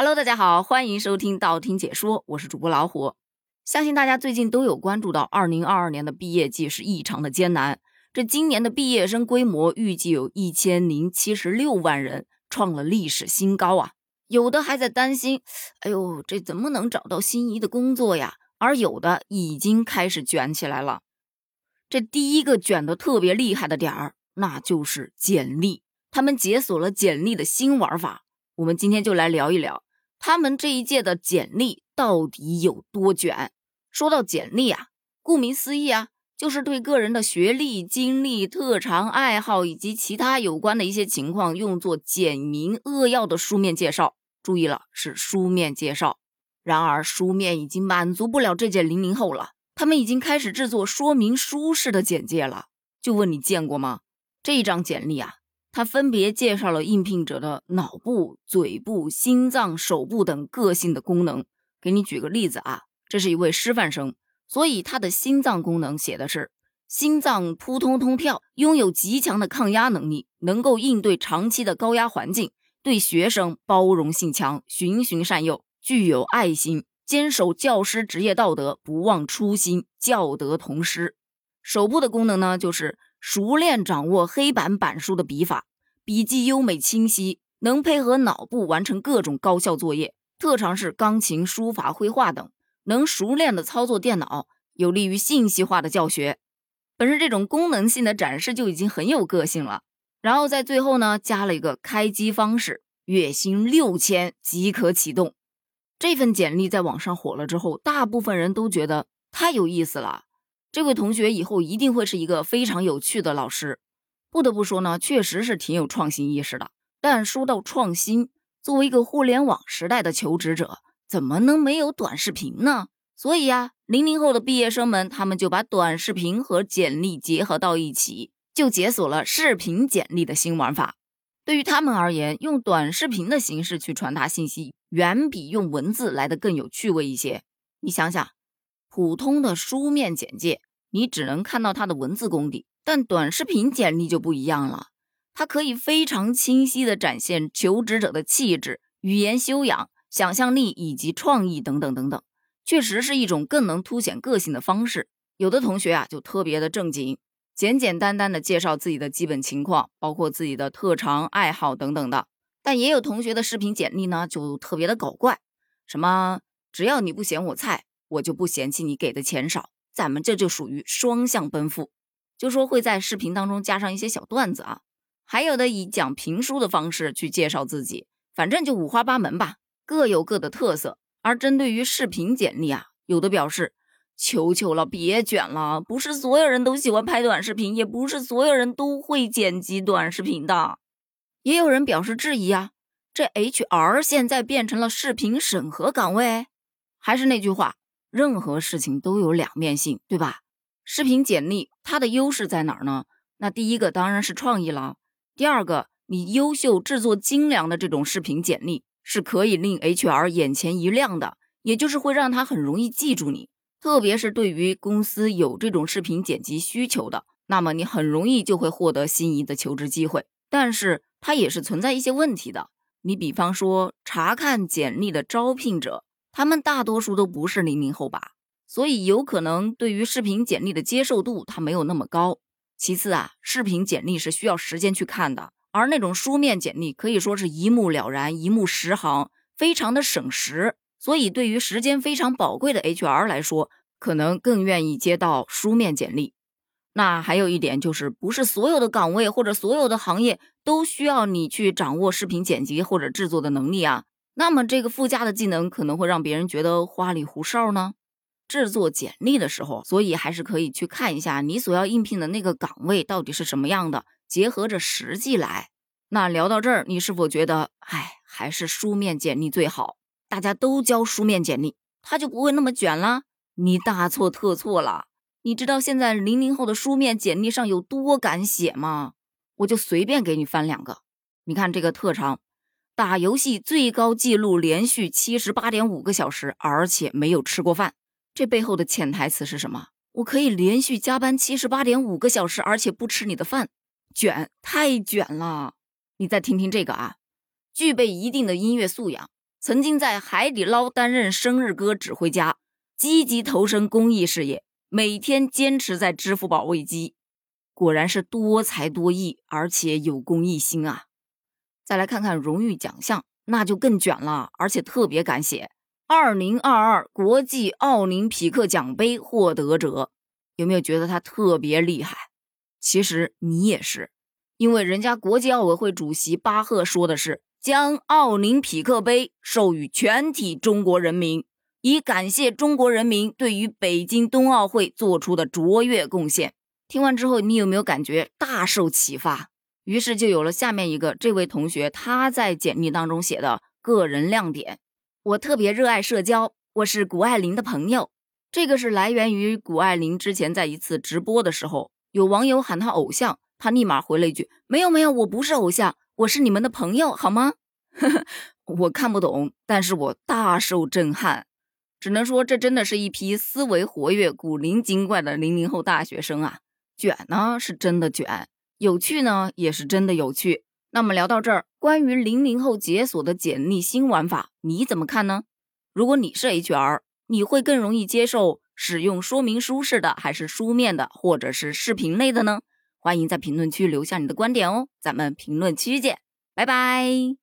Hello，大家好，欢迎收听道听解说，我是主播老虎。相信大家最近都有关注到，二零二二年的毕业季是异常的艰难。这今年的毕业生规模预计有一千零七十六万人，创了历史新高啊！有的还在担心，哎呦，这怎么能找到心仪的工作呀？而有的已经开始卷起来了。这第一个卷的特别厉害的点儿，那就是简历。他们解锁了简历的新玩法。我们今天就来聊一聊，他们这一届的简历到底有多卷。说到简历啊，顾名思义啊，就是对个人的学历、经历、特长、爱好以及其他有关的一些情况，用作简明扼要的书面介绍。注意了，是书面介绍。然而，书面已经满足不了这届零零后了，他们已经开始制作说明书式的简介了。就问你见过吗？这一张简历啊。他分别介绍了应聘者的脑部、嘴部、心脏、手部等个性的功能。给你举个例子啊，这是一位师范生，所以他的心脏功能写的是：心脏扑通通跳，拥有极强的抗压能力，能够应对长期的高压环境，对学生包容性强，循循善诱，具有爱心，坚守教师职业道德，不忘初心，教德同师。手部的功能呢，就是。熟练掌握黑板板书的笔法，笔记优美清晰，能配合脑部完成各种高效作业。特长是钢琴、书法、绘画等，能熟练的操作电脑，有利于信息化的教学。本身这种功能性的展示就已经很有个性了。然后在最后呢，加了一个开机方式，月薪六千即可启动。这份简历在网上火了之后，大部分人都觉得太有意思了。这位同学以后一定会是一个非常有趣的老师。不得不说呢，确实是挺有创新意识的。但说到创新，作为一个互联网时代的求职者，怎么能没有短视频呢？所以呀，零零后的毕业生们，他们就把短视频和简历结合到一起，就解锁了视频简历的新玩法。对于他们而言，用短视频的形式去传达信息，远比用文字来的更有趣味一些。你想想。普通的书面简介，你只能看到他的文字功底，但短视频简历就不一样了，它可以非常清晰地展现求职者的气质、语言修养、想象力以及创意等等等等，确实是一种更能凸显个性的方式。有的同学啊，就特别的正经，简简单单的介绍自己的基本情况，包括自己的特长、爱好等等的。但也有同学的视频简历呢，就特别的搞怪，什么只要你不嫌我菜。我就不嫌弃你给的钱少，咱们这就属于双向奔赴。就说会在视频当中加上一些小段子啊，还有的以讲评书的方式去介绍自己，反正就五花八门吧，各有各的特色。而针对于视频简历啊，有的表示求求了，别卷了，不是所有人都喜欢拍短视频，也不是所有人都会剪辑短视频的。也有人表示质疑啊，这 HR 现在变成了视频审核岗位，还是那句话。任何事情都有两面性，对吧？视频简历它的优势在哪儿呢？那第一个当然是创意了。第二个，你优秀、制作精良的这种视频简历是可以令 HR 眼前一亮的，也就是会让他很容易记住你。特别是对于公司有这种视频剪辑需求的，那么你很容易就会获得心仪的求职机会。但是它也是存在一些问题的。你比方说，查看简历的招聘者。他们大多数都不是零零后吧，所以有可能对于视频简历的接受度它没有那么高。其次啊，视频简历是需要时间去看的，而那种书面简历可以说是一目了然、一目十行，非常的省时。所以对于时间非常宝贵的 HR 来说，可能更愿意接到书面简历。那还有一点就是，不是所有的岗位或者所有的行业都需要你去掌握视频剪辑或者制作的能力啊。那么这个附加的技能可能会让别人觉得花里胡哨呢。制作简历的时候，所以还是可以去看一下你所要应聘的那个岗位到底是什么样的，结合着实际来。那聊到这儿，你是否觉得，哎，还是书面简历最好？大家都交书面简历，他就不会那么卷了？你大错特错了。你知道现在零零后的书面简历上有多敢写吗？我就随便给你翻两个，你看这个特长。打游戏最高记录连续七十八点五个小时，而且没有吃过饭，这背后的潜台词是什么？我可以连续加班七十八点五个小时，而且不吃你的饭，卷太卷了！你再听听这个啊，具备一定的音乐素养，曾经在海底捞担任生日歌指挥家，积极投身公益事业，每天坚持在支付宝喂鸡，果然是多才多艺，而且有公益心啊！再来看看荣誉奖项，那就更卷了，而且特别敢写。二零二二国际奥林匹克奖杯获得者，有没有觉得他特别厉害？其实你也是，因为人家国际奥委会主席巴赫说的是。将奥林匹克杯授予全体中国人民，以感谢中国人民对于北京冬奥会做出的卓越贡献。听完之后，你有没有感觉大受启发？于是就有了下面一个这位同学他在简历当中写的个人亮点：我特别热爱社交，我是谷爱凌的朋友。这个是来源于谷爱凌之前在一次直播的时候，有网友喊他偶像，他立马回了一句：没有没有，我不是偶像。我是你们的朋友，好吗？我看不懂，但是我大受震撼。只能说，这真的是一批思维活跃、古灵精怪的零零后大学生啊！卷呢是真的卷，有趣呢也是真的有趣。那么聊到这儿，关于零零后解锁的简历新玩法，你怎么看呢？如果你是 HR，你会更容易接受使用说明书式的，还是书面的，或者是视频类的呢？欢迎在评论区留下你的观点哦，咱们评论区见，拜拜。